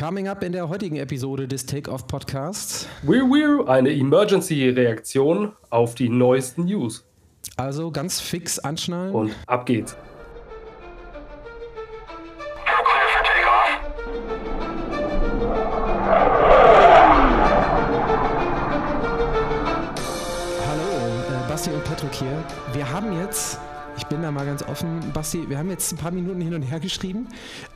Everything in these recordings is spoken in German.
Coming up in der heutigen Episode des Take-Off Podcasts. Weir, weir, eine Emergency-Reaktion auf die neuesten News. Also ganz fix anschnallen. Und ab geht's. Offen, Basti. Wir haben jetzt ein paar Minuten hin und her geschrieben.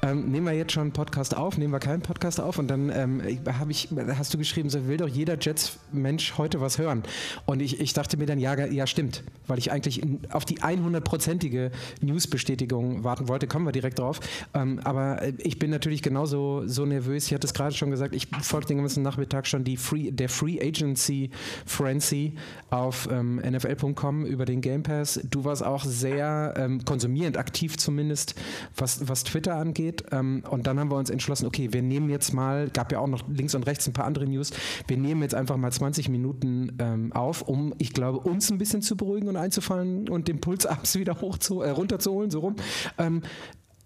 Ähm, nehmen wir jetzt schon einen Podcast auf? Nehmen wir keinen Podcast auf? Und dann ähm, ich, hast du geschrieben, so will doch jeder Jets-Mensch heute was hören. Und ich, ich dachte mir dann, ja, ja, stimmt, weil ich eigentlich auf die 100-prozentige News-Bestätigung warten wollte. Kommen wir direkt drauf. Ähm, aber äh, ich bin natürlich genauso so nervös. Ich hatte es gerade schon gesagt, ich folge den ganzen Nachmittag schon die Free, der Free Agency Frenzy auf ähm, NFL.com über den Game Pass. Du warst auch sehr sehr ähm, konsumierend, aktiv zumindest, was, was Twitter angeht. Ähm, und dann haben wir uns entschlossen, okay, wir nehmen jetzt mal, gab ja auch noch links und rechts ein paar andere News, wir nehmen jetzt einfach mal 20 Minuten ähm, auf, um, ich glaube, uns ein bisschen zu beruhigen und einzufallen und den Puls abends wieder hoch zu, äh, runterzuholen, so rum. Ähm,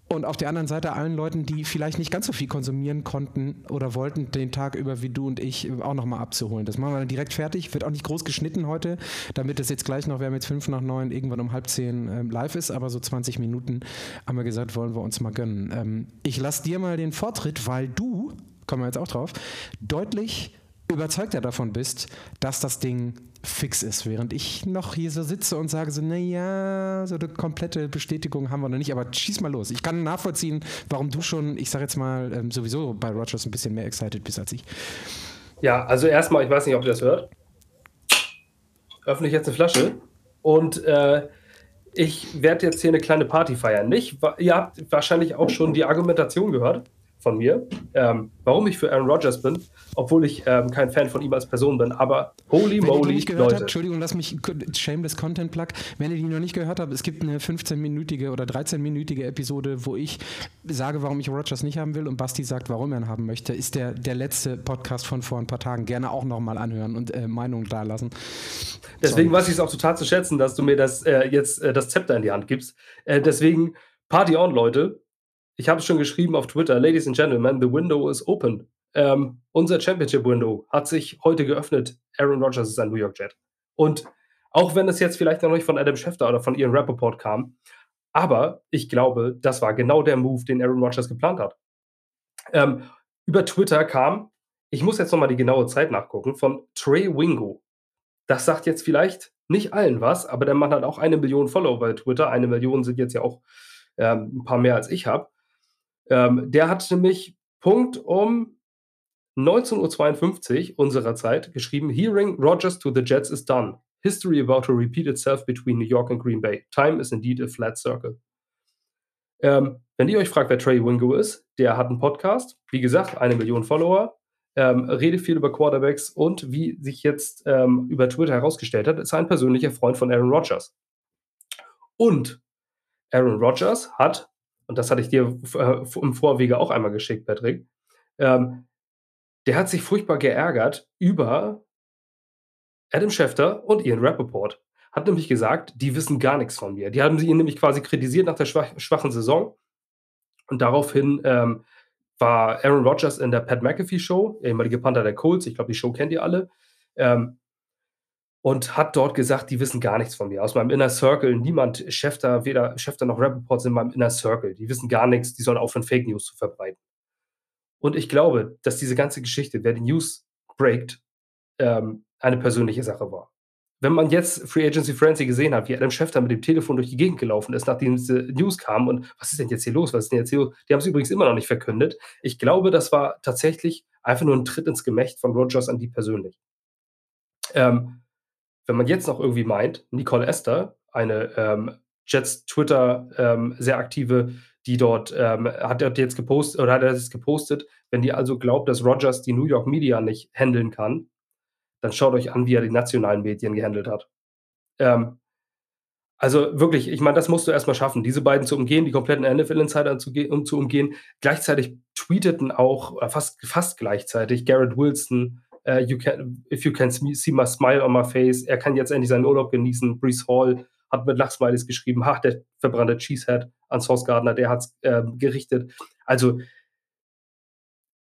und auf der anderen Seite allen Leuten, die vielleicht nicht ganz so viel konsumieren konnten oder wollten, den Tag über wie du und ich auch nochmal abzuholen. Das machen wir dann direkt fertig. Wird auch nicht groß geschnitten heute, damit es jetzt gleich noch, wir haben jetzt fünf nach neun, irgendwann um halb zehn ähm, live ist, aber so 20 Minuten haben wir gesagt, wollen wir uns mal gönnen. Ähm, ich lasse dir mal den Vortritt, weil du, kommen wir jetzt auch drauf, deutlich überzeugter davon bist, dass das Ding fix ist, während ich noch hier so sitze und sage so, naja, so eine komplette Bestätigung haben wir noch nicht, aber schieß mal los. Ich kann nachvollziehen, warum du schon, ich sage jetzt mal, ähm, sowieso bei Rogers ein bisschen mehr excited bist als ich. Ja, also erstmal, ich weiß nicht, ob ihr das hört, öffne ich jetzt eine Flasche und äh, ich werde jetzt hier eine kleine Party feiern. Nicht? Ihr habt wahrscheinlich auch schon die Argumentation gehört von mir, ähm, warum ich für Aaron Rodgers bin, obwohl ich ähm, kein Fan von ihm als Person bin. Aber holy Wenn moly, ihr nicht gehört Leute. Habt, Entschuldigung, lass mich shameless Content Plug. Wenn ihr die noch nicht gehört habt, es gibt eine 15-minütige oder 13-minütige Episode, wo ich sage, warum ich Rodgers nicht haben will und Basti sagt, warum er ihn haben möchte. Ist der, der letzte Podcast von vor ein paar Tagen. Gerne auch nochmal anhören und äh, Meinung dalassen. Deswegen weiß ich es auch total zu schätzen, dass du mir das äh, jetzt äh, das Zepter in die Hand gibst. Äh, deswegen Party on, Leute. Ich habe es schon geschrieben auf Twitter, Ladies and Gentlemen, the window is open. Ähm, unser Championship Window hat sich heute geöffnet. Aaron Rodgers ist ein New York Jet. Und auch wenn es jetzt vielleicht noch nicht von Adam Schefter oder von Ian Rappaport kam, aber ich glaube, das war genau der Move, den Aaron Rodgers geplant hat. Ähm, über Twitter kam, ich muss jetzt nochmal die genaue Zeit nachgucken, von Trey Wingo. Das sagt jetzt vielleicht nicht allen was, aber der Mann hat auch eine Million Follower bei Twitter. Eine Million sind jetzt ja auch ähm, ein paar mehr als ich habe. Ähm, der hat nämlich Punkt um 19.52 Uhr unserer Zeit geschrieben: Hearing Rogers to the Jets is done. History about to repeat itself between New York and Green Bay. Time is indeed a flat circle. Ähm, wenn ihr euch fragt, wer Trey Wingo ist, der hat einen Podcast, wie gesagt, eine Million Follower, ähm, redet viel über Quarterbacks und wie sich jetzt ähm, über Twitter herausgestellt hat, ist ein persönlicher Freund von Aaron Rodgers. Und Aaron Rodgers hat und das hatte ich dir äh, im Vorwege auch einmal geschickt, Patrick, ähm, der hat sich furchtbar geärgert über Adam Schefter und Ian Rappaport. Hat nämlich gesagt, die wissen gar nichts von mir. Die haben sie ihn nämlich quasi kritisiert nach der schwach, schwachen Saison. Und daraufhin ähm, war Aaron Rodgers in der Pat McAfee Show, ehemalige Panther der Colts, ich glaube, die Show kennt ihr alle. Ähm, und hat dort gesagt, die wissen gar nichts von mir. Aus meinem Inner Circle, niemand, Schäfter, weder Schäfter noch Rappaport sind in meinem Inner Circle. Die wissen gar nichts, die sollen aufhören, Fake News zu verbreiten. Und ich glaube, dass diese ganze Geschichte, wer die News breakt, ähm, eine persönliche Sache war. Wenn man jetzt Free Agency Frenzy gesehen hat, wie Adam Schefter mit dem Telefon durch die Gegend gelaufen ist, nachdem diese News kam und was ist denn jetzt hier los? Was ist denn jetzt hier los? Die haben es übrigens immer noch nicht verkündet. Ich glaube, das war tatsächlich einfach nur ein Tritt ins Gemächt von Rogers an die persönlich. Ähm, wenn man jetzt noch irgendwie meint, Nicole Esther, eine ähm, Jets Twitter ähm, sehr aktive, die dort ähm, hat er jetzt gepostet oder hat er das gepostet, wenn die also glaubt, dass Rogers die New York Media nicht handeln kann, dann schaut euch an, wie er die nationalen Medien gehandelt hat. Ähm, also wirklich, ich meine, das musst du erstmal schaffen, diese beiden zu umgehen, die kompletten NFL-Insider zu, um, zu umgehen. Gleichzeitig tweeteten auch, fast, fast gleichzeitig, Garrett Wilson, uh, you can, if you can see my smile on my face, er kann jetzt endlich seinen Urlaub genießen. Brees Hall hat mit Lachsmileys geschrieben, ha, der verbrannte Cheesehead an Sauce Gardner, der hat es äh, gerichtet. Also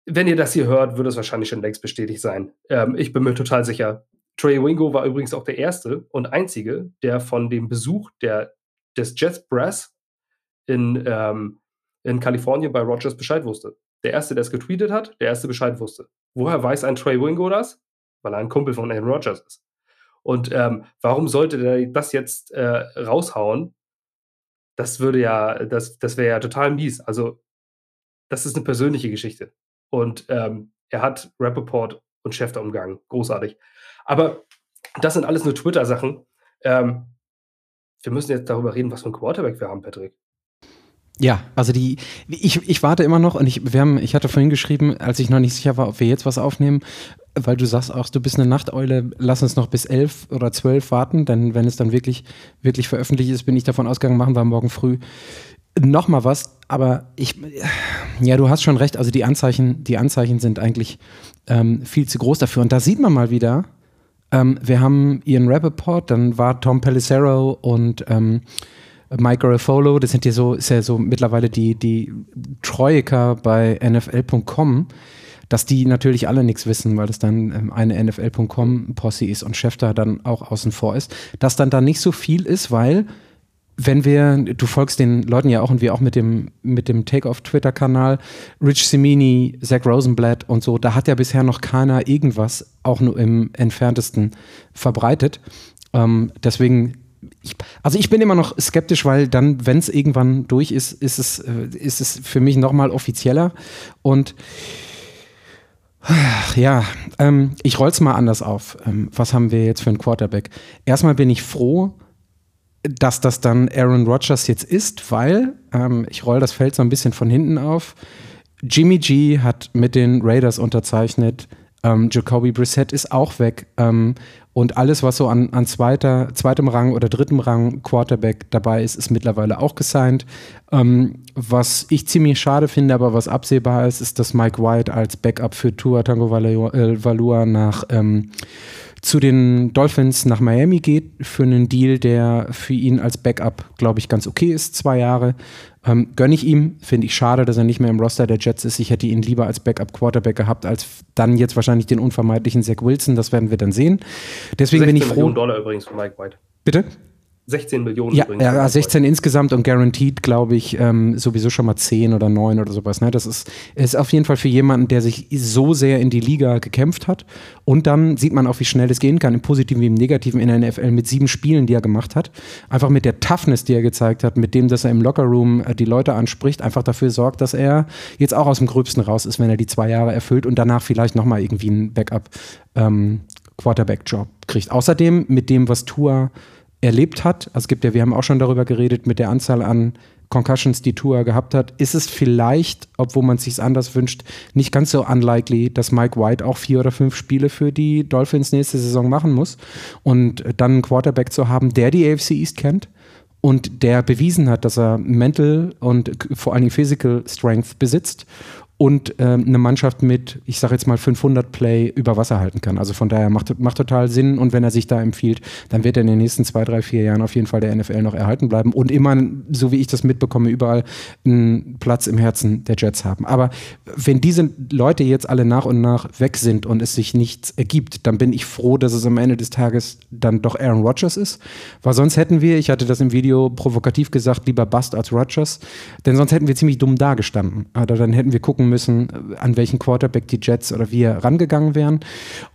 wenn ihr das hier hört, würde es wahrscheinlich schon längst bestätigt sein. Ähm, ich bin mir total sicher. Trey Wingo war übrigens auch der erste und einzige, der von dem Besuch der, des Jets Brass in, ähm, in Kalifornien bei Rogers Bescheid wusste. Der erste, der es getweetet hat, der erste Bescheid wusste. Woher weiß ein Trey Wingo das? Weil er ein Kumpel von Aaron Rodgers ist. Und ähm, warum sollte der das jetzt äh, raushauen? Das würde ja, das, das wäre ja total mies. Also, das ist eine persönliche Geschichte. Und ähm, er hat Rappaport und Schäfter umgangen. Großartig. Aber das sind alles nur Twitter-Sachen. Ähm, wir müssen jetzt darüber reden, was für ein Quarterback wir haben, Patrick. Ja, also die, ich, ich warte immer noch und ich, wir haben, ich hatte vorhin geschrieben, als ich noch nicht sicher war, ob wir jetzt was aufnehmen, weil du sagst auch, du bist eine Nachteule, lass uns noch bis elf oder zwölf warten, denn wenn es dann wirklich, wirklich veröffentlicht ist, bin ich davon ausgegangen, machen wir morgen früh noch mal was, aber ich, ja, du hast schon recht, also die Anzeichen, die Anzeichen sind eigentlich ähm, viel zu groß dafür. Und da sieht man mal wieder, ähm, wir haben Ian Rappaport, dann war Tom Pelissero und ähm, Mike Garofolo, das sind ja so, ist ja so mittlerweile die, die Troika bei NFL.com, dass die natürlich alle nichts wissen, weil das dann ähm, eine NFL.com-Posse ist und Chef da dann auch außen vor ist, dass dann da nicht so viel ist, weil wenn wir, du folgst den Leuten ja auch und wir auch mit dem, mit dem Take-Off-Twitter-Kanal, Rich Simini, Zach Rosenblatt und so, da hat ja bisher noch keiner irgendwas auch nur im entferntesten verbreitet. Ähm, deswegen, ich, also ich bin immer noch skeptisch, weil dann, wenn es irgendwann durch ist, ist es, äh, ist es für mich nochmal offizieller und ja, ähm, ich roll's mal anders auf. Ähm, was haben wir jetzt für einen Quarterback? Erstmal bin ich froh, dass das dann Aaron Rodgers jetzt ist, weil, ähm, ich roll das Feld so ein bisschen von hinten auf, Jimmy G hat mit den Raiders unterzeichnet, ähm, Jacoby Brissett ist auch weg ähm, und alles, was so an, an zweiter, zweitem Rang oder drittem Rang Quarterback dabei ist, ist mittlerweile auch gesigned. Ähm, was ich ziemlich schade finde, aber was absehbar ist, ist, dass Mike White als Backup für Tua Tango Valua nach ähm, zu den Dolphins nach Miami geht für einen Deal, der für ihn als Backup, glaube ich, ganz okay ist, zwei Jahre. Ähm, gönne ich ihm. Finde ich schade, dass er nicht mehr im Roster der Jets ist. Ich hätte ihn lieber als Backup-Quarterback gehabt, als dann jetzt wahrscheinlich den unvermeidlichen Zach Wilson. Das werden wir dann sehen. Deswegen bin ich froh. Millionen Dollar übrigens für Mike White. Bitte? 16 Millionen ja, übrigens. Ja, 16 insgesamt und guaranteed, glaube ich, ähm, sowieso schon mal 10 oder 9 oder sowas. Ne? Das ist, ist auf jeden Fall für jemanden, der sich so sehr in die Liga gekämpft hat. Und dann sieht man auch, wie schnell es gehen kann, im Positiven wie im Negativen in der NFL mit sieben Spielen, die er gemacht hat. Einfach mit der Toughness, die er gezeigt hat, mit dem, dass er im Lockerroom äh, die Leute anspricht, einfach dafür sorgt, dass er jetzt auch aus dem Gröbsten raus ist, wenn er die zwei Jahre erfüllt und danach vielleicht nochmal irgendwie einen Backup ähm, Quarterback-Job kriegt. Außerdem mit dem, was Tour erlebt hat, also es gibt ja, wir haben auch schon darüber geredet, mit der Anzahl an Concussions, die Tour gehabt hat, ist es vielleicht, obwohl man es sich anders wünscht, nicht ganz so unlikely, dass Mike White auch vier oder fünf Spiele für die Dolphins nächste Saison machen muss und dann einen Quarterback zu haben, der die AFC East kennt und der bewiesen hat, dass er Mental und vor allen Dingen Physical Strength besitzt und ähm, eine Mannschaft mit, ich sage jetzt mal 500 Play über Wasser halten kann. Also von daher macht, macht total Sinn und wenn er sich da empfiehlt, dann wird er in den nächsten zwei, drei, vier Jahren auf jeden Fall der NFL noch erhalten bleiben und immer, so wie ich das mitbekomme, überall einen Platz im Herzen der Jets haben. Aber wenn diese Leute jetzt alle nach und nach weg sind und es sich nichts ergibt, dann bin ich froh, dass es am Ende des Tages dann doch Aaron Rodgers ist, weil sonst hätten wir, ich hatte das im Video provokativ gesagt, lieber Bust als Rodgers, denn sonst hätten wir ziemlich dumm dagestanden. Oder dann hätten wir gucken müssen, an welchen Quarterback die Jets oder wir rangegangen wären.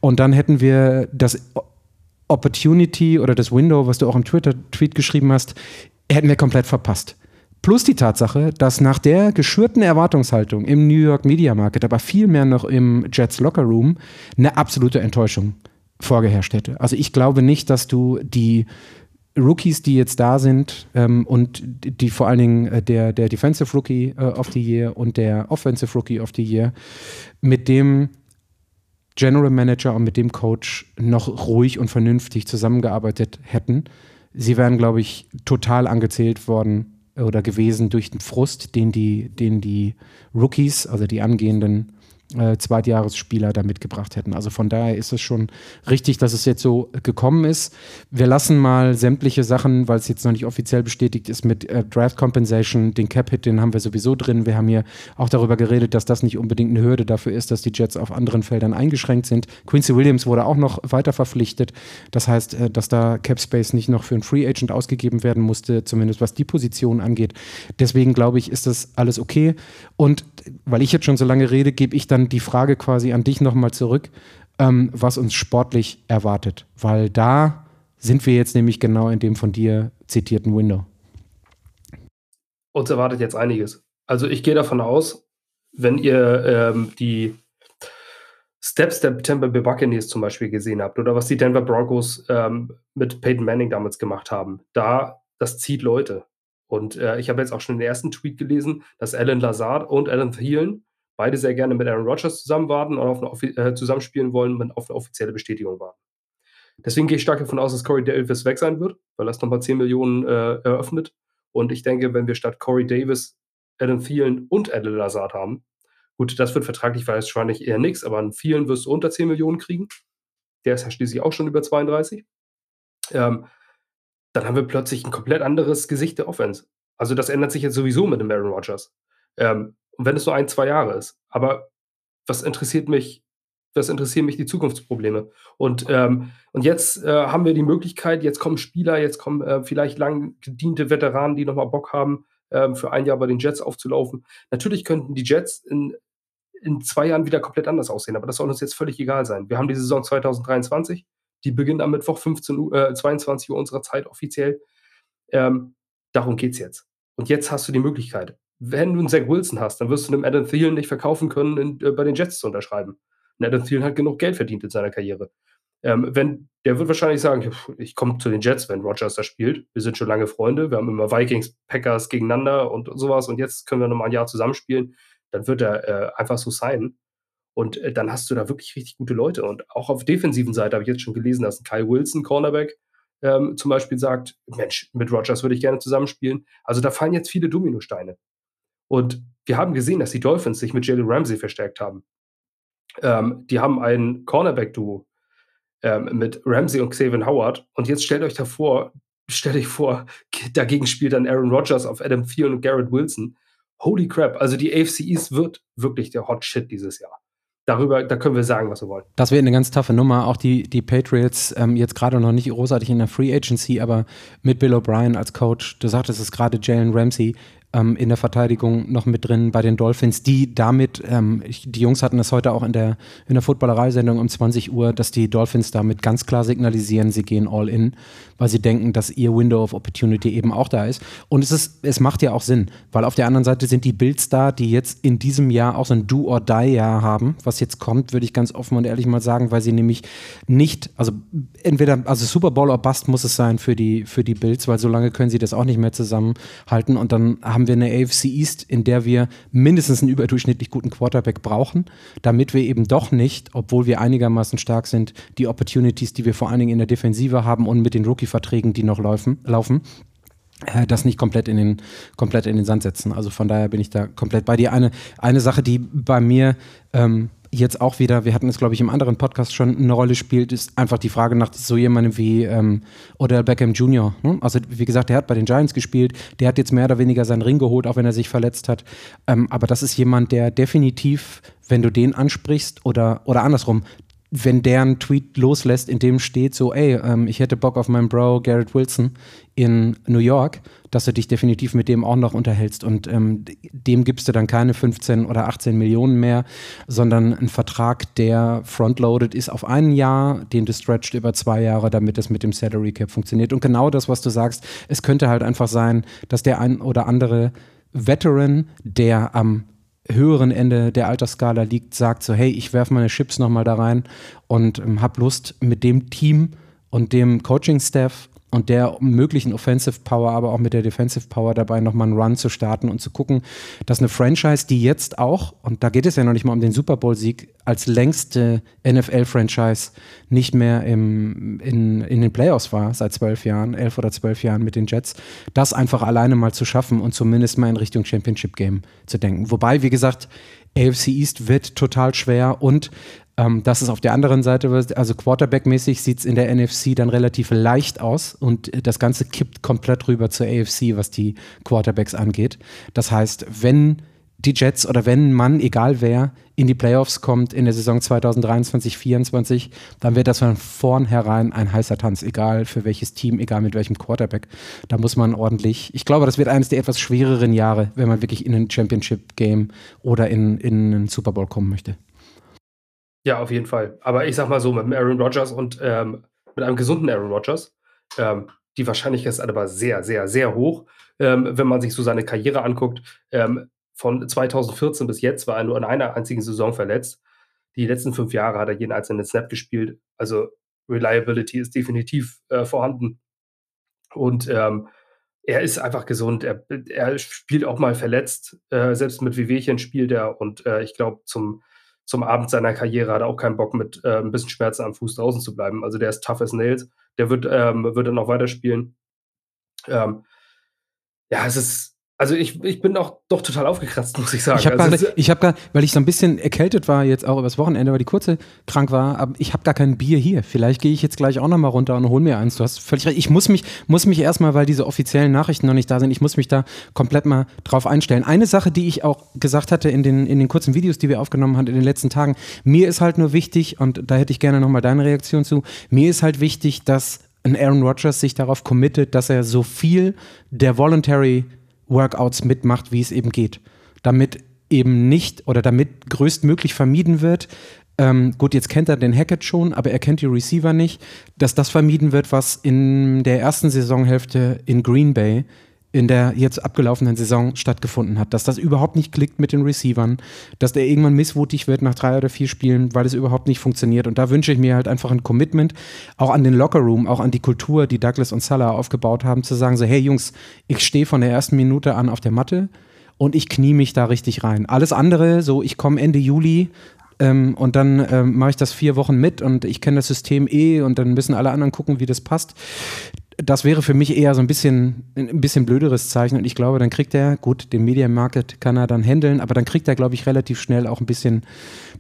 Und dann hätten wir das Opportunity oder das Window, was du auch im Twitter-Tweet geschrieben hast, hätten wir komplett verpasst. Plus die Tatsache, dass nach der geschürten Erwartungshaltung im New York Media Market, aber vielmehr noch im Jets Locker Room, eine absolute Enttäuschung vorgeherrscht hätte. Also ich glaube nicht, dass du die Rookies, die jetzt da sind ähm, und die vor allen Dingen äh, der, der Defensive Rookie äh, of the Year und der Offensive Rookie of the Year mit dem General Manager und mit dem Coach noch ruhig und vernünftig zusammengearbeitet hätten. Sie wären, glaube ich, total angezählt worden oder gewesen durch den Frust, den die, den die Rookies, also die angehenden äh, Zweitjahresspieler da mitgebracht hätten. Also von daher ist es schon richtig, dass es jetzt so gekommen ist. Wir lassen mal sämtliche Sachen, weil es jetzt noch nicht offiziell bestätigt ist, mit äh, Draft Compensation, den Cap-Hit, den haben wir sowieso drin. Wir haben hier auch darüber geredet, dass das nicht unbedingt eine Hürde dafür ist, dass die Jets auf anderen Feldern eingeschränkt sind. Quincy Williams wurde auch noch weiter verpflichtet. Das heißt, äh, dass da Cap Space nicht noch für einen Free Agent ausgegeben werden musste, zumindest was die Position angeht. Deswegen glaube ich, ist das alles okay. Und weil ich jetzt schon so lange rede, gebe ich dann die Frage quasi an dich nochmal zurück, ähm, was uns sportlich erwartet. Weil da sind wir jetzt nämlich genau in dem von dir zitierten Window. Uns erwartet jetzt einiges. Also ich gehe davon aus, wenn ihr ähm, die Steps der Tampa Bay Buccaneers zum Beispiel gesehen habt oder was die Denver Broncos ähm, mit Peyton Manning damals gemacht haben, da das zieht Leute. Und äh, ich habe jetzt auch schon den ersten Tweet gelesen, dass Alan Lazard und Alan Thielen beide sehr gerne mit Aaron Rodgers zusammen warten und auf eine, äh, zusammenspielen wollen und auf eine offizielle Bestätigung warten. Deswegen gehe ich stark davon aus, dass Corey Davis weg sein wird, weil das nochmal 10 Millionen äh, eröffnet. Und ich denke, wenn wir statt Corey Davis Adam Thielen und Alan Lazard haben, gut, das wird vertraglich wahrscheinlich eher nichts, aber an vielen wirst du unter 10 Millionen kriegen. Der ist ja schließlich auch schon über 32. Ähm, dann haben wir plötzlich ein komplett anderes Gesicht der Offense. Also das ändert sich jetzt sowieso mit dem Aaron Rodgers. Ähm, und wenn es nur ein, zwei Jahre ist. Aber was interessiert mich, was interessieren mich die Zukunftsprobleme? Und, ähm, und jetzt äh, haben wir die Möglichkeit, jetzt kommen Spieler, jetzt kommen äh, vielleicht lang gediente Veteranen, die nochmal Bock haben, äh, für ein Jahr bei den Jets aufzulaufen. Natürlich könnten die Jets in, in zwei Jahren wieder komplett anders aussehen, aber das soll uns jetzt völlig egal sein. Wir haben die Saison 2023, die beginnt am Mittwoch 15 Uhr, äh, 22 Uhr unserer Zeit offiziell. Ähm, darum geht es jetzt. Und jetzt hast du die Möglichkeit wenn du einen Zach Wilson hast, dann wirst du einem Adam Thielen nicht verkaufen können, in, äh, bei den Jets zu unterschreiben. Und Adam Thielen hat genug Geld verdient in seiner Karriere. Ähm, wenn, der wird wahrscheinlich sagen, ich komme zu den Jets, wenn Rogers da spielt. Wir sind schon lange Freunde, wir haben immer Vikings, Packers gegeneinander und sowas und jetzt können wir nochmal ein Jahr zusammenspielen. Dann wird er äh, einfach so sein. Und äh, dann hast du da wirklich richtig gute Leute. Und auch auf defensiven Seite habe ich jetzt schon gelesen, dass ein Kyle Wilson, Cornerback, ähm, zum Beispiel sagt, Mensch, mit Rogers würde ich gerne zusammenspielen. Also da fallen jetzt viele Dominosteine. Und wir haben gesehen, dass die Dolphins sich mit Jalen Ramsey verstärkt haben. Ähm, die haben ein Cornerback-Duo ähm, mit Ramsey und Xavier Howard. Und jetzt stellt euch davor, stellt euch vor, dagegen spielt dann Aaron Rodgers auf Adam Thielen und Garrett Wilson. Holy crap, also die AFC East wird wirklich der Hot Shit dieses Jahr darüber, da können wir sagen, was wir wollen. Das wäre eine ganz taffe Nummer. Auch die, die Patriots, ähm, jetzt gerade noch nicht großartig in der Free Agency, aber mit Bill O'Brien als Coach. Du sagtest es gerade, Jalen Ramsey ähm, in der Verteidigung noch mit drin bei den Dolphins, die damit, ähm, ich, die Jungs hatten es heute auch in der, in der Footballerei-Sendung um 20 Uhr, dass die Dolphins damit ganz klar signalisieren, sie gehen all in, weil sie denken, dass ihr Window of Opportunity eben auch da ist. Und es, ist, es macht ja auch Sinn, weil auf der anderen Seite sind die Bills da, die jetzt in diesem Jahr auch so ein Do-or-Die-Jahr haben. Was jetzt kommt, würde ich ganz offen und ehrlich mal sagen, weil sie nämlich nicht, also entweder, also Super Bowl or Bust muss es sein für die, für die Bills, weil so lange können sie das auch nicht mehr zusammenhalten und dann haben wir eine AFC East, in der wir mindestens einen überdurchschnittlich guten Quarterback brauchen, damit wir eben doch nicht, obwohl wir einigermaßen stark sind, die Opportunities, die wir vor allen Dingen in der Defensive haben und mit den Rookie-Verträgen, die noch laufen, laufen äh, das nicht komplett in den komplett in den Sand setzen. Also von daher bin ich da komplett bei dir. Eine, eine Sache, die bei mir ähm, jetzt auch wieder, wir hatten es, glaube ich, im anderen Podcast schon eine Rolle spielt, ist einfach die Frage nach so jemandem wie ähm, Odell Beckham Jr. Ne? Also, wie gesagt, der hat bei den Giants gespielt, der hat jetzt mehr oder weniger seinen Ring geholt, auch wenn er sich verletzt hat. Ähm, aber das ist jemand, der definitiv, wenn du den ansprichst oder, oder andersrum, wenn der einen Tweet loslässt, in dem steht so, ey, ähm, ich hätte Bock auf meinen Bro Garrett Wilson in New York, dass du dich definitiv mit dem auch noch unterhältst und ähm, dem gibst du dann keine 15 oder 18 Millionen mehr, sondern einen Vertrag, der frontloaded ist auf ein Jahr, den du stretched über zwei Jahre, damit es mit dem Salary Cap funktioniert. Und genau das, was du sagst, es könnte halt einfach sein, dass der ein oder andere Veteran, der am höheren Ende der Altersskala liegt, sagt so, hey, ich werfe meine Chips nochmal da rein und ähm, habe Lust mit dem Team und dem Coaching-Staff und der möglichen Offensive Power, aber auch mit der Defensive Power dabei nochmal einen Run zu starten und zu gucken, dass eine Franchise, die jetzt auch, und da geht es ja noch nicht mal um den Super Bowl-Sieg, als längste NFL-Franchise nicht mehr im, in, in den Playoffs war, seit zwölf Jahren, elf oder zwölf Jahren mit den Jets, das einfach alleine mal zu schaffen und zumindest mal in Richtung Championship Game zu denken. Wobei, wie gesagt, AFC East wird total schwer und ähm, das ist auf der anderen Seite, also Quarterback-mäßig sieht es in der NFC dann relativ leicht aus und das Ganze kippt komplett rüber zur AFC, was die Quarterbacks angeht. Das heißt, wenn die Jets oder wenn man, egal wer, in die Playoffs kommt in der Saison 2023, 2024, dann wird das von vornherein ein heißer Tanz, egal für welches Team, egal mit welchem Quarterback. Da muss man ordentlich, ich glaube, das wird eines der etwas schwereren Jahre, wenn man wirklich in ein Championship-Game oder in, in einen Super Bowl kommen möchte. Ja, auf jeden Fall. Aber ich sag mal so, mit Aaron Rodgers und ähm, mit einem gesunden Aaron Rodgers, ähm, die Wahrscheinlichkeit ist aber sehr, sehr, sehr hoch, ähm, wenn man sich so seine Karriere anguckt. Ähm, von 2014 bis jetzt war er nur in einer einzigen Saison verletzt. Die letzten fünf Jahre hat er jeden einzelnen Snap gespielt. Also Reliability ist definitiv äh, vorhanden. Und ähm, er ist einfach gesund. Er, er, spielt auch mal verletzt. Äh, selbst mit Wehwehchen spielt er. Und äh, ich glaube, zum, zum Abend seiner Karriere hat er auch keinen Bock, mit äh, ein bisschen Schmerzen am Fuß draußen zu bleiben. Also der ist tough as nails. Der wird, ähm, wird dann noch weiterspielen. Ähm, ja, es ist, also ich, ich bin auch doch total aufgekratzt, muss ich sagen. Ich habe also gar, ich hab gar, weil ich so ein bisschen erkältet war jetzt auch übers Wochenende, weil die kurze krank war, aber ich habe gar kein Bier hier. Vielleicht gehe ich jetzt gleich auch nochmal runter und hol mir eins. Du hast völlig recht. Ich muss mich, muss mich erstmal, weil diese offiziellen Nachrichten noch nicht da sind, ich muss mich da komplett mal drauf einstellen. Eine Sache, die ich auch gesagt hatte in den, in den kurzen Videos, die wir aufgenommen haben in den letzten Tagen, mir ist halt nur wichtig, und da hätte ich gerne nochmal deine Reaktion zu, mir ist halt wichtig, dass ein Aaron Rodgers sich darauf committet, dass er so viel der Voluntary Workouts mitmacht, wie es eben geht. Damit eben nicht oder damit größtmöglich vermieden wird, ähm, gut, jetzt kennt er den Hackett schon, aber er kennt die Receiver nicht, dass das vermieden wird, was in der ersten Saisonhälfte in Green Bay in der jetzt abgelaufenen Saison stattgefunden hat. Dass das überhaupt nicht klickt mit den Receivern, dass der irgendwann missmutig wird nach drei oder vier Spielen, weil es überhaupt nicht funktioniert. Und da wünsche ich mir halt einfach ein Commitment, auch an den Lockerroom, auch an die Kultur, die Douglas und Salah aufgebaut haben, zu sagen so, hey Jungs, ich stehe von der ersten Minute an auf der Matte und ich knie mich da richtig rein. Alles andere, so ich komme Ende Juli, ähm, und dann ähm, mache ich das vier Wochen mit und ich kenne das System eh und dann müssen alle anderen gucken, wie das passt das wäre für mich eher so ein bisschen ein bisschen blöderes Zeichen und ich glaube, dann kriegt er, gut, den Media Market kann er dann handeln, aber dann kriegt er, glaube ich, relativ schnell auch ein bisschen,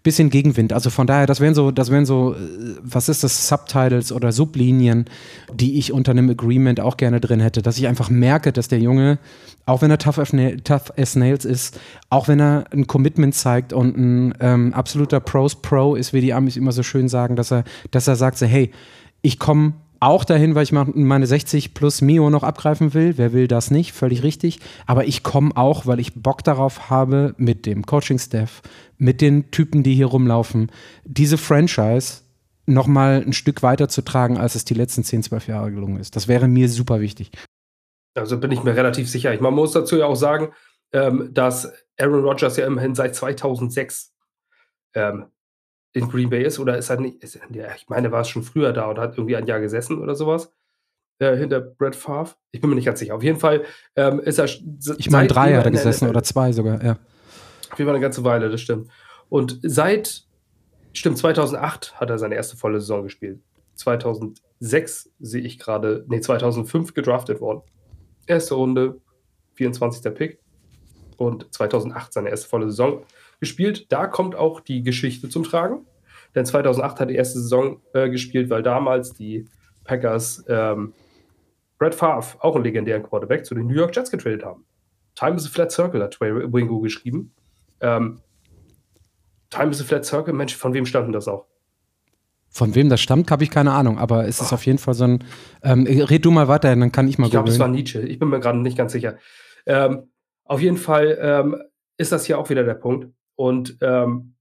bisschen Gegenwind. Also von daher, das wären so, das wären so, äh, was ist das, Subtitles oder Sublinien, die ich unter einem Agreement auch gerne drin hätte, dass ich einfach merke, dass der Junge, auch wenn er tough, as nails ist, auch wenn er ein Commitment zeigt und ein ähm, absoluter Pros Pro ist, wie die Amis immer so schön sagen, dass er, dass er sagt so, hey, ich komme auch dahin, weil ich meine 60 plus Mio noch abgreifen will. Wer will das nicht? Völlig richtig. Aber ich komme auch, weil ich Bock darauf habe, mit dem Coaching-Staff, mit den Typen, die hier rumlaufen, diese Franchise nochmal ein Stück weiter zu tragen, als es die letzten 10, 12 Jahre gelungen ist. Das wäre mir super wichtig. Also bin ich mir relativ sicher. Ich, man muss dazu ja auch sagen, ähm, dass Aaron Rodgers ja immerhin seit 2006 ähm, in Green Bay ist oder ist er nicht, ist, ja, ich meine, war es schon früher da oder hat irgendwie ein Jahr gesessen oder sowas äh, hinter Brett Favre. Ich bin mir nicht ganz sicher. Auf jeden Fall ähm, ist er. Ich meine, drei Jahre gesessen oder zwei sogar, ja. Auf jeden Fall eine ganze Weile, das stimmt. Und seit, stimmt, 2008 hat er seine erste volle Saison gespielt. 2006 sehe ich gerade, nee, 2005 gedraftet worden. Erste Runde, 24. Pick. Und 2008 seine erste volle Saison gespielt. Da kommt auch die Geschichte zum Tragen. Denn 2008 hat die erste Saison äh, gespielt, weil damals die Packers ähm, Brett Favre, auch einen legendären Quarterback, zu den New York Jets getradet haben. Time is a Flat Circle, hat Wingo geschrieben. Ähm, Time is a Flat Circle, Mensch, von wem stammt denn das auch? Von wem das stammt, habe ich keine Ahnung, aber es ist oh. auf jeden Fall so ein. Ähm, red du mal weiter, dann kann ich mal Ich glaube, es war Nietzsche. Ich bin mir gerade nicht ganz sicher. Ähm, auf jeden Fall ähm, ist das hier auch wieder der Punkt. Und ähm,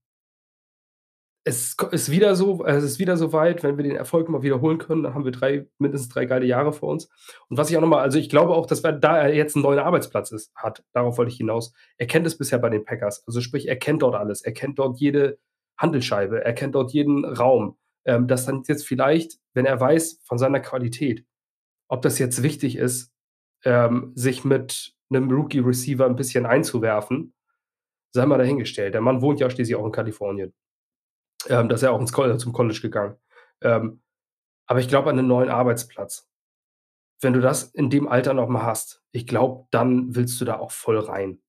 es ist wieder so, es ist wieder so weit, wenn wir den Erfolg mal wiederholen können, dann haben wir drei, mindestens drei geile Jahre vor uns. Und was ich auch nochmal, also ich glaube auch, dass wir, da er jetzt einen neuen Arbeitsplatz ist, hat, darauf wollte ich hinaus, er kennt es bisher bei den Packers. Also sprich, er kennt dort alles, er kennt dort jede Handelsscheibe, er kennt dort jeden Raum. Ähm, dass dann jetzt vielleicht, wenn er weiß von seiner Qualität, ob das jetzt wichtig ist, ähm, sich mit einem Rookie-Receiver ein bisschen einzuwerfen, sei mal dahingestellt. Der Mann wohnt ja schließlich auch in Kalifornien. Ähm, da ist er auch ins College, zum College gegangen. Ähm, aber ich glaube an einen neuen Arbeitsplatz. Wenn du das in dem Alter noch mal hast, ich glaube, dann willst du da auch voll rein.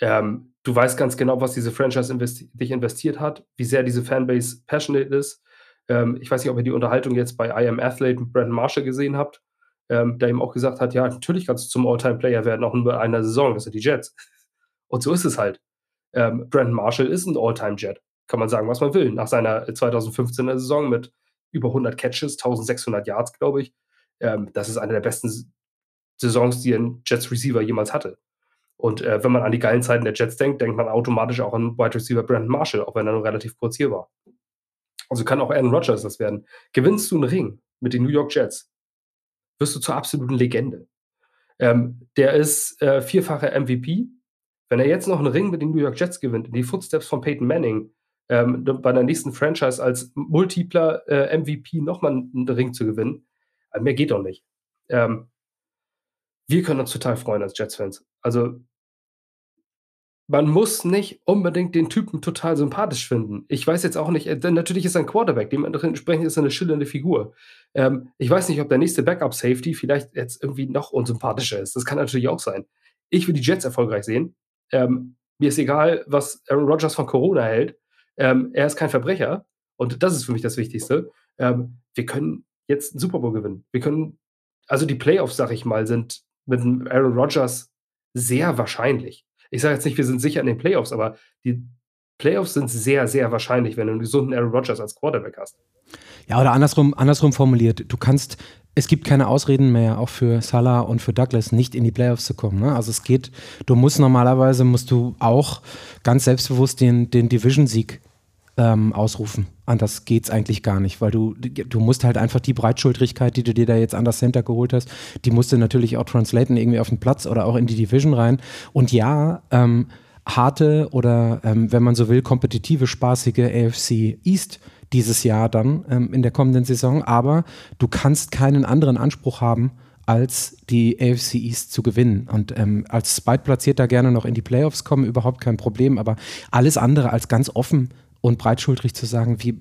Ähm, du weißt ganz genau, was diese Franchise investi dich investiert hat, wie sehr diese Fanbase passionate ist. Ähm, ich weiß nicht, ob ihr die Unterhaltung jetzt bei I Am Athlete mit Brandon Marshall gesehen habt, ähm, der ihm auch gesagt hat, ja, natürlich kannst du zum All-Time-Player werden, auch in einer Saison, das sind die Jets. Und so ist es halt. Ähm, Brandon Marshall ist ein All-Time-Jet, kann man sagen, was man will. Nach seiner 2015er Saison mit über 100 Catches, 1600 Yards, glaube ich. Ähm, das ist eine der besten Saisons, die ein Jets Receiver jemals hatte. Und äh, wenn man an die geilen Zeiten der Jets denkt, denkt man automatisch auch an Wide Receiver Brandon Marshall, auch wenn er nur relativ kurz hier war. Also kann auch Aaron Rodgers das werden. Gewinnst du einen Ring mit den New York Jets, wirst du zur absoluten Legende. Ähm, der ist äh, vierfacher MVP. Wenn er jetzt noch einen Ring mit den New York Jets gewinnt, in die Footsteps von Peyton Manning, ähm, bei der nächsten Franchise als multipler äh, MVP nochmal einen Ring zu gewinnen, äh, mehr geht doch nicht. Ähm, wir können uns total freuen als Jets-Fans. Also man muss nicht unbedingt den Typen total sympathisch finden. Ich weiß jetzt auch nicht, äh, denn natürlich ist er ein Quarterback, dementsprechend ist er eine schillernde Figur. Ähm, ich weiß nicht, ob der nächste Backup-Safety vielleicht jetzt irgendwie noch unsympathischer ist. Das kann natürlich auch sein. Ich will die Jets erfolgreich sehen. Ähm, mir ist egal, was Aaron Rodgers von Corona hält. Ähm, er ist kein Verbrecher und das ist für mich das Wichtigste. Ähm, wir können jetzt einen Super Bowl gewinnen. Wir können, also die Playoffs, sag ich mal, sind mit Aaron Rodgers sehr wahrscheinlich. Ich sage jetzt nicht, wir sind sicher in den Playoffs, aber die Playoffs sind sehr, sehr wahrscheinlich, wenn du einen gesunden Aaron Rodgers als Quarterback hast. Ja, oder andersrum, andersrum formuliert, du kannst, es gibt keine Ausreden mehr, auch für Salah und für Douglas, nicht in die Playoffs zu kommen. Ne? Also es geht, du musst normalerweise, musst du auch ganz selbstbewusst den, den Division-Sieg ähm, ausrufen. Anders geht's eigentlich gar nicht, weil du, du musst halt einfach die Breitschultrigkeit, die du dir da jetzt an das Center geholt hast, die musst du natürlich auch translaten irgendwie auf den Platz oder auch in die Division rein. Und ja, ähm, harte oder, ähm, wenn man so will, kompetitive, spaßige AFC East dieses Jahr dann ähm, in der kommenden Saison. Aber du kannst keinen anderen Anspruch haben, als die AFC East zu gewinnen. Und ähm, als Zweitplatzierter gerne noch in die Playoffs kommen, überhaupt kein Problem. Aber alles andere als ganz offen und breitschultrig zu sagen, wie,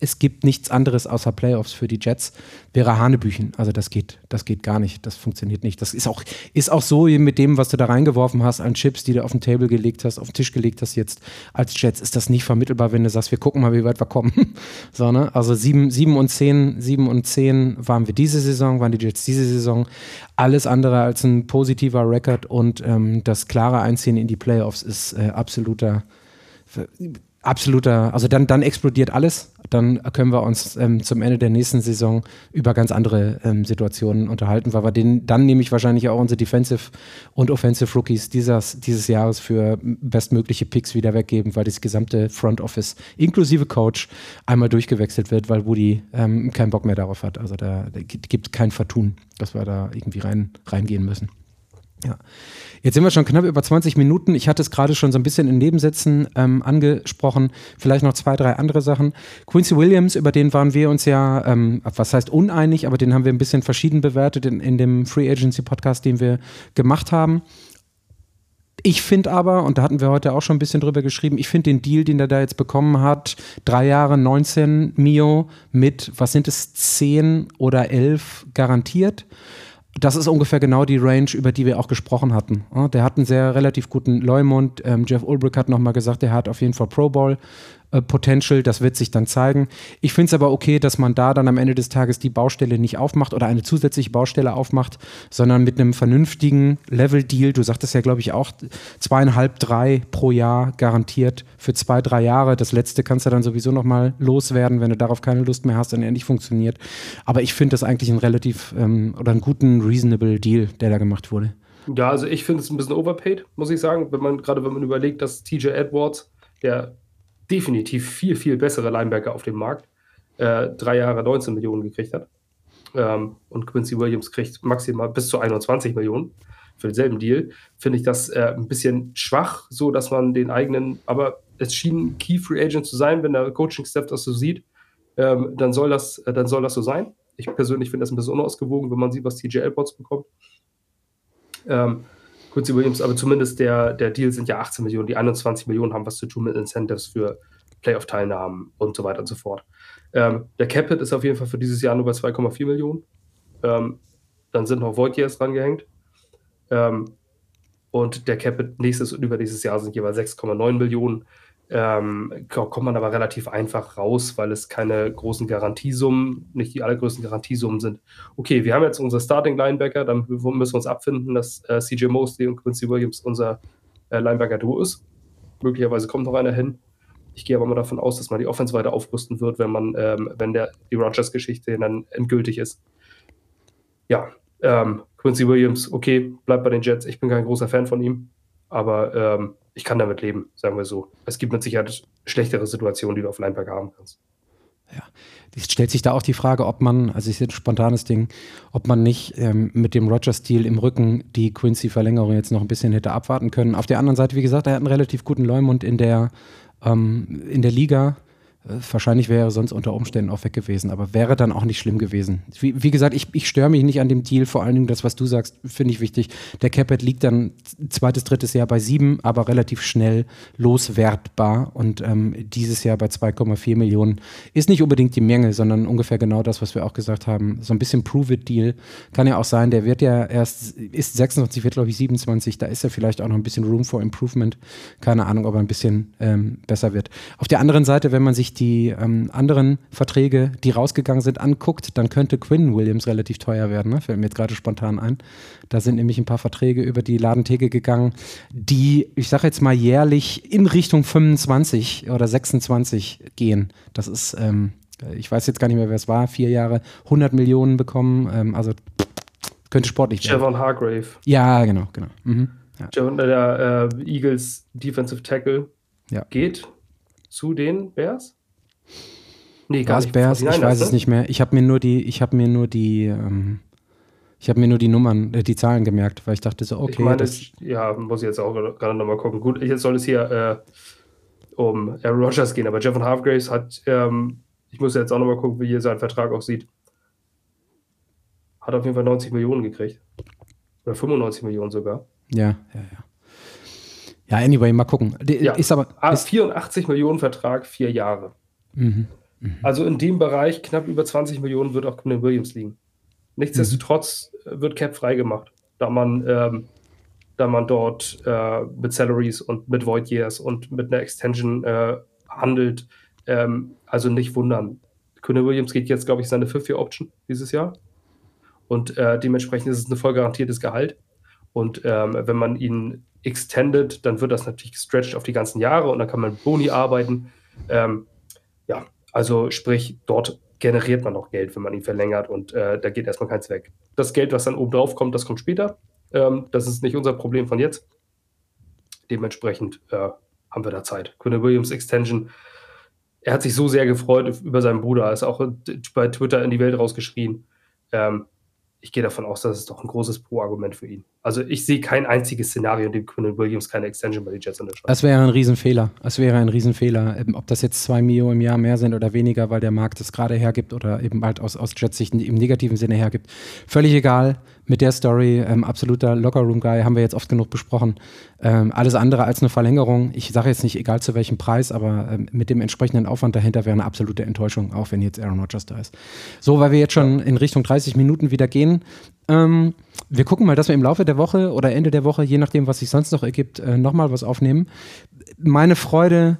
es gibt nichts anderes außer Playoffs für die Jets, wäre Hanebüchen. Also das geht, das geht gar nicht, das funktioniert nicht. Das ist auch, ist auch so mit dem, was du da reingeworfen hast an Chips, die du auf den Table gelegt hast, auf den Tisch gelegt hast jetzt als Jets, ist das nicht vermittelbar, wenn du sagst, wir gucken mal, wie weit wir kommen. so, ne? Also sieben, sieben und zehn, sieben und zehn waren wir diese Saison, waren die Jets diese Saison. Alles andere als ein positiver Rekord und ähm, das klare Einziehen in die Playoffs ist äh, absoluter absoluter, also dann, dann explodiert alles. Dann können wir uns ähm, zum Ende der nächsten Saison über ganz andere ähm, Situationen unterhalten, weil wir den, dann nämlich wahrscheinlich auch unsere Defensive und Offensive Rookies dieses, dieses Jahres für bestmögliche Picks wieder weggeben, weil das gesamte Front Office inklusive Coach einmal durchgewechselt wird, weil Woody ähm, keinen Bock mehr darauf hat. Also da, da gibt kein Vertun, dass wir da irgendwie rein, reingehen müssen. Ja. Jetzt sind wir schon knapp über 20 Minuten. Ich hatte es gerade schon so ein bisschen in Nebensätzen ähm, angesprochen. Vielleicht noch zwei, drei andere Sachen. Quincy Williams, über den waren wir uns ja, ähm, was heißt uneinig, aber den haben wir ein bisschen verschieden bewertet in, in dem Free Agency Podcast, den wir gemacht haben. Ich finde aber, und da hatten wir heute auch schon ein bisschen drüber geschrieben, ich finde den Deal, den er da jetzt bekommen hat, drei Jahre 19 Mio mit, was sind es, 10 oder 11 garantiert das ist ungefähr genau die Range, über die wir auch gesprochen hatten. Der hat einen sehr relativ guten Leumund. Ähm, Jeff Ulbrich hat nochmal gesagt, er hat auf jeden Fall Pro Bowl äh, Potential, das wird sich dann zeigen. Ich finde es aber okay, dass man da dann am Ende des Tages die Baustelle nicht aufmacht oder eine zusätzliche Baustelle aufmacht, sondern mit einem vernünftigen Level-Deal, du sagtest ja, glaube ich, auch zweieinhalb, drei pro Jahr garantiert für zwei, drei Jahre. Das letzte kannst du dann sowieso nochmal loswerden, wenn du darauf keine Lust mehr hast und er nicht funktioniert. Aber ich finde das eigentlich einen relativ ähm, oder einen guten, reasonable Deal, der da gemacht wurde. Ja, also ich finde es ein bisschen overpaid, muss ich sagen, wenn man gerade wenn man überlegt, dass TJ Edwards, der definitiv viel, viel bessere Linebacker auf dem Markt, äh, drei Jahre 19 Millionen gekriegt hat. Ähm, und Quincy Williams kriegt maximal bis zu 21 Millionen für denselben Deal, finde ich das äh, ein bisschen schwach, so dass man den eigenen, aber es schien Key Free Agent zu sein, wenn der Coaching-Staff das so sieht, ähm, dann, soll das, äh, dann soll das so sein. Ich persönlich finde das ein bisschen unausgewogen, wenn man sieht, was TJ Edwards bekommt. Ähm, Quincy Williams, aber zumindest der, der Deal sind ja 18 Millionen, die 21 Millionen haben was zu tun mit Incentives für Playoff-Teilnahmen und so weiter und so fort. Ähm, der Capit ist auf jeden Fall für dieses Jahr nur bei 2,4 Millionen. Ähm, dann sind noch Voitiers dran gehängt. Ähm, und der Cap nächstes und übernächstes Jahr sind jeweils 6,9 Millionen. Ähm, kommt man aber relativ einfach raus, weil es keine großen Garantiesummen, nicht die allergrößten Garantiesummen sind. Okay, wir haben jetzt unsere Starting Linebacker, dann müssen wir uns abfinden, dass äh, CJ Mosley und Quincy Williams unser äh, Linebacker-Duo ist. Möglicherweise kommt noch einer hin. Ich gehe aber mal davon aus, dass man die Offense weiter aufrüsten wird, wenn man, ähm, wenn der, die Rogers-Geschichte dann endgültig ist. Ja, ähm, Quincy Williams, okay, bleibt bei den Jets. Ich bin kein großer Fan von ihm, aber ähm, ich kann damit leben, sagen wir so. Es gibt mit Sicherheit schlechtere Situationen, die du auf Linebacker haben kannst. Ja, es stellt sich da auch die Frage, ob man, also ist ein spontanes Ding, ob man nicht ähm, mit dem Roger-Stil im Rücken die Quincy-Verlängerung jetzt noch ein bisschen hätte abwarten können. Auf der anderen Seite, wie gesagt, er hat einen relativ guten Leumund in der, ähm, in der Liga. Wahrscheinlich wäre er sonst unter Umständen auch weg gewesen, aber wäre dann auch nicht schlimm gewesen. Wie, wie gesagt, ich, ich störe mich nicht an dem Deal, vor allen Dingen das, was du sagst, finde ich wichtig. Der Capit liegt dann zweites, drittes Jahr bei sieben, aber relativ schnell loswertbar und ähm, dieses Jahr bei 2,4 Millionen ist nicht unbedingt die Menge, sondern ungefähr genau das, was wir auch gesagt haben. So ein bisschen Prove-It-Deal kann ja auch sein, der wird ja erst, ist 26, wird glaube ich 27, da ist ja vielleicht auch noch ein bisschen Room for Improvement. Keine Ahnung, ob er ein bisschen ähm, besser wird. Auf der anderen Seite, wenn man sich sich die ähm, anderen Verträge, die rausgegangen sind, anguckt, dann könnte Quinn Williams relativ teuer werden. Ne? Fällt mir jetzt gerade spontan ein. Da sind nämlich ein paar Verträge über die Ladentheke gegangen, die, ich sage jetzt mal, jährlich in Richtung 25 oder 26 gehen. Das ist, ähm, ich weiß jetzt gar nicht mehr, wer es war, vier Jahre, 100 Millionen bekommen. Ähm, also könnte sportlich werden. Javon Hargrave. Ja, genau, genau. Mhm. Ja. Javon, der äh, Eagles Defensive Tackle ja. geht zu den Bears? Nee, gar nicht. Bears, ich weiß es nicht mehr. Ich habe mir nur die, ich habe mir nur die, ähm, ich habe mir nur die Nummern, äh, die Zahlen gemerkt, weil ich dachte so, okay. Ich meine, das, ja, muss ich jetzt auch gerade nochmal gucken. Gut, jetzt soll es hier äh, um Aaron Rodgers gehen, aber Jeffon Hargraves hat, ähm, ich muss jetzt auch nochmal gucken, wie hier sein Vertrag aussieht. Hat auf jeden Fall 90 Millionen gekriegt. Oder 95 Millionen sogar. Ja, ja, ja. Ja, anyway, mal gucken. Ja. Ist aber, ist 84 Millionen Vertrag, vier Jahre. Mhm. Mhm. Also in dem Bereich knapp über 20 Millionen wird auch Quinn Williams liegen. Nichtsdestotrotz mhm. wird Cap freigemacht, da man, ähm, da man dort äh, mit Salaries und mit Void Years und mit einer Extension äh, handelt. Ähm, also nicht wundern. Quinn Williams geht jetzt, glaube ich, seine Fifth-Year-Option dieses Jahr. Und äh, dementsprechend ist es ein voll garantiertes Gehalt. Und ähm, wenn man ihn extended, dann wird das natürlich gestretched auf die ganzen Jahre und dann kann man Boni arbeiten. Ähm, also sprich, dort generiert man noch Geld, wenn man ihn verlängert und äh, da geht erstmal keins weg. Das Geld, was dann oben drauf kommt, das kommt später. Ähm, das ist nicht unser Problem von jetzt. Dementsprechend äh, haben wir da Zeit. Quinn Williams Extension. Er hat sich so sehr gefreut über seinen Bruder, er ist auch bei Twitter in die Welt rausgeschrien. Ähm, ich gehe davon aus, dass es doch ein großes Pro-Argument für ihn. Also ich sehe kein einziges Szenario, in dem Quinn Williams keine Extension bei den Jets unterschreibt. Das wäre ein Riesenfehler. Das wäre ein Riesenfehler. Ähm, ob das jetzt zwei Millionen im Jahr mehr sind oder weniger, weil der Markt es gerade hergibt oder eben halt aus, aus Jets Sicht im negativen Sinne hergibt. Völlig egal mit der Story. Ähm, absoluter Lockerroom-Guy, haben wir jetzt oft genug besprochen. Ähm, alles andere als eine Verlängerung. Ich sage jetzt nicht, egal zu welchem Preis, aber ähm, mit dem entsprechenden Aufwand dahinter wäre eine absolute Enttäuschung, auch wenn jetzt Aaron Rodgers da ist. So, weil wir jetzt schon in Richtung 30 Minuten wieder gehen. Ähm, wir gucken mal, dass wir im Laufe der Woche oder Ende der Woche, je nachdem, was sich sonst noch ergibt, äh, nochmal was aufnehmen. Meine Freude,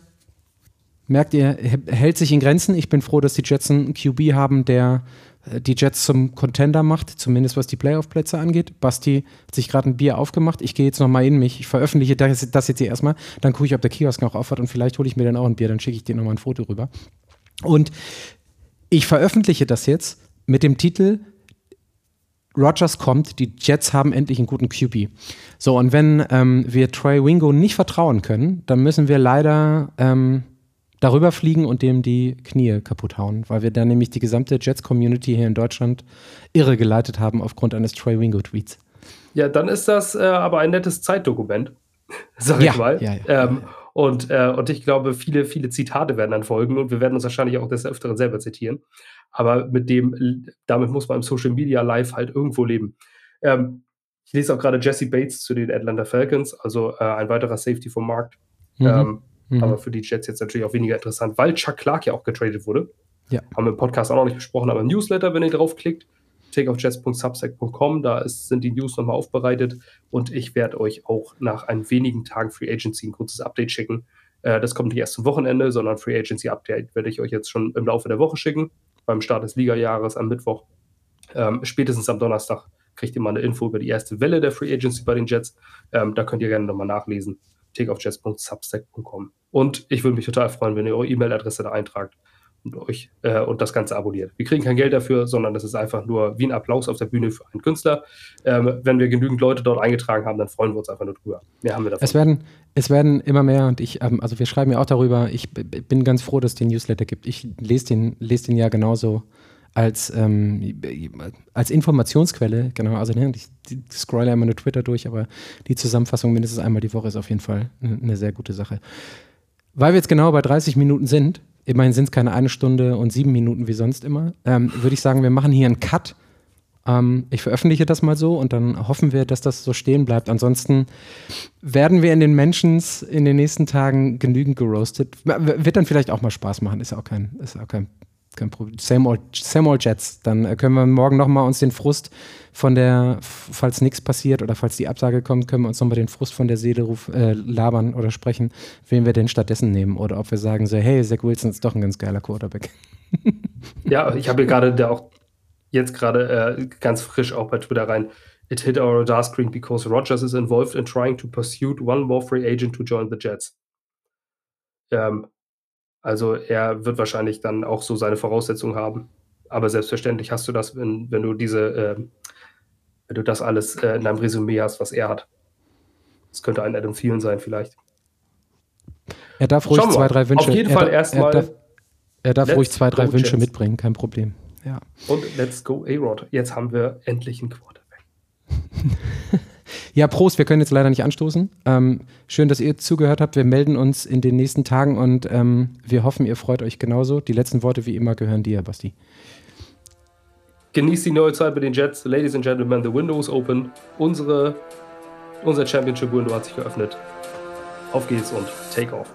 merkt ihr, hält sich in Grenzen. Ich bin froh, dass die Jets einen QB haben, der äh, die Jets zum Contender macht, zumindest was die Playoff-Plätze angeht. Basti hat sich gerade ein Bier aufgemacht. Ich gehe jetzt nochmal in mich. Ich veröffentliche das, das jetzt hier erstmal. Dann gucke ich, ob der Kiosk noch aufhat und vielleicht hole ich mir dann auch ein Bier. Dann schicke ich dir nochmal ein Foto rüber. Und ich veröffentliche das jetzt mit dem Titel Rogers kommt, die Jets haben endlich einen guten QB. So, und wenn ähm, wir Trey Wingo nicht vertrauen können, dann müssen wir leider ähm, darüber fliegen und dem die Knie kaputt hauen, weil wir da nämlich die gesamte Jets-Community hier in Deutschland irregeleitet haben aufgrund eines Trey Wingo-Tweets. Ja, dann ist das äh, aber ein nettes Zeitdokument, sag ja, ich mal. Ja, ja, ähm, und, äh, und ich glaube, viele, viele Zitate werden dann folgen und wir werden uns wahrscheinlich auch des Öfteren selber zitieren. Aber mit dem, damit muss man im Social Media Live halt irgendwo leben. Ähm, ich lese auch gerade Jesse Bates zu den Atlanta Falcons, also äh, ein weiterer Safety vom Markt. Mhm. Ähm, Mhm. Aber für die Jets jetzt natürlich auch weniger interessant, weil Chuck Clark ja auch getradet wurde. Ja. Haben wir im Podcast auch noch nicht besprochen, aber im Newsletter, wenn ihr draufklickt, takeoffjets.substack.com. Da ist, sind die News nochmal aufbereitet und ich werde euch auch nach ein wenigen Tagen Free Agency ein kurzes Update schicken. Äh, das kommt nicht erst zum Wochenende, sondern Free Agency Update werde ich euch jetzt schon im Laufe der Woche schicken, beim Start des Liga-Jahres am Mittwoch. Ähm, spätestens am Donnerstag kriegt ihr mal eine Info über die erste Welle der Free Agency bei den Jets. Ähm, da könnt ihr gerne nochmal nachlesen. takeoffjets.substack.com. Und ich würde mich total freuen, wenn ihr eure E-Mail-Adresse da eintragt und euch äh, und das Ganze abonniert. Wir kriegen kein Geld dafür, sondern das ist einfach nur wie ein Applaus auf der Bühne für einen Künstler. Ähm, wenn wir genügend Leute dort eingetragen haben, dann freuen wir uns einfach nur drüber. Mehr haben wir davon. Es werden, es werden immer mehr und ich, ähm, also wir schreiben ja auch darüber. Ich bin ganz froh, dass es den Newsletter gibt. Ich lese den, lese den ja genauso als, ähm, als Informationsquelle, genau, also ne, ich, scrolle immer nur Twitter durch, aber die Zusammenfassung mindestens einmal die Woche ist auf jeden Fall eine sehr gute Sache. Weil wir jetzt genau bei 30 Minuten sind, immerhin sind es keine eine Stunde und sieben Minuten wie sonst immer, ähm, würde ich sagen, wir machen hier einen Cut. Ähm, ich veröffentliche das mal so und dann hoffen wir, dass das so stehen bleibt. Ansonsten werden wir in den Mentions in den nächsten Tagen genügend geroastet. Wird dann vielleicht auch mal Spaß machen, ist ja auch kein, ist auch kein kein Problem. Same old, same old Jets. Dann äh, können wir morgen nochmal uns den Frust von der, falls nichts passiert oder falls die Absage kommt, können wir uns nochmal den Frust von der Seele ruf, äh, labern oder sprechen, wen wir denn stattdessen nehmen. Oder ob wir sagen so, hey, Zach Wilson ist doch ein ganz geiler Quarterback. ja, ich habe gerade auch jetzt gerade äh, ganz frisch auch bei Twitter rein. It hit our radar screen because Rogers is involved in trying to pursue one more free agent to join the Jets. Ähm, also er wird wahrscheinlich dann auch so seine Voraussetzungen haben. Aber selbstverständlich hast du das, wenn, wenn du diese, äh, wenn du das alles äh, in deinem Resümee hast, was er hat. Das könnte ein Adam Thielen sein, vielleicht. Er darf ruhig zwei, drei Wünsche. Auf jeden Fall erstmal. Er darf, er darf ruhig zwei, drei Wünsche Jets. mitbringen, kein Problem. Ja. Und let's go A-Rod. Jetzt haben wir endlich einen Quarterback. Ja, Prost, wir können jetzt leider nicht anstoßen. Ähm, schön, dass ihr zugehört habt. Wir melden uns in den nächsten Tagen und ähm, wir hoffen, ihr freut euch genauso. Die letzten Worte wie immer gehören dir, Basti. Genießt die neue Zeit bei den Jets. Ladies and Gentlemen, the window is open. Unsere, unser Championship Window hat sich geöffnet. Auf geht's und take off.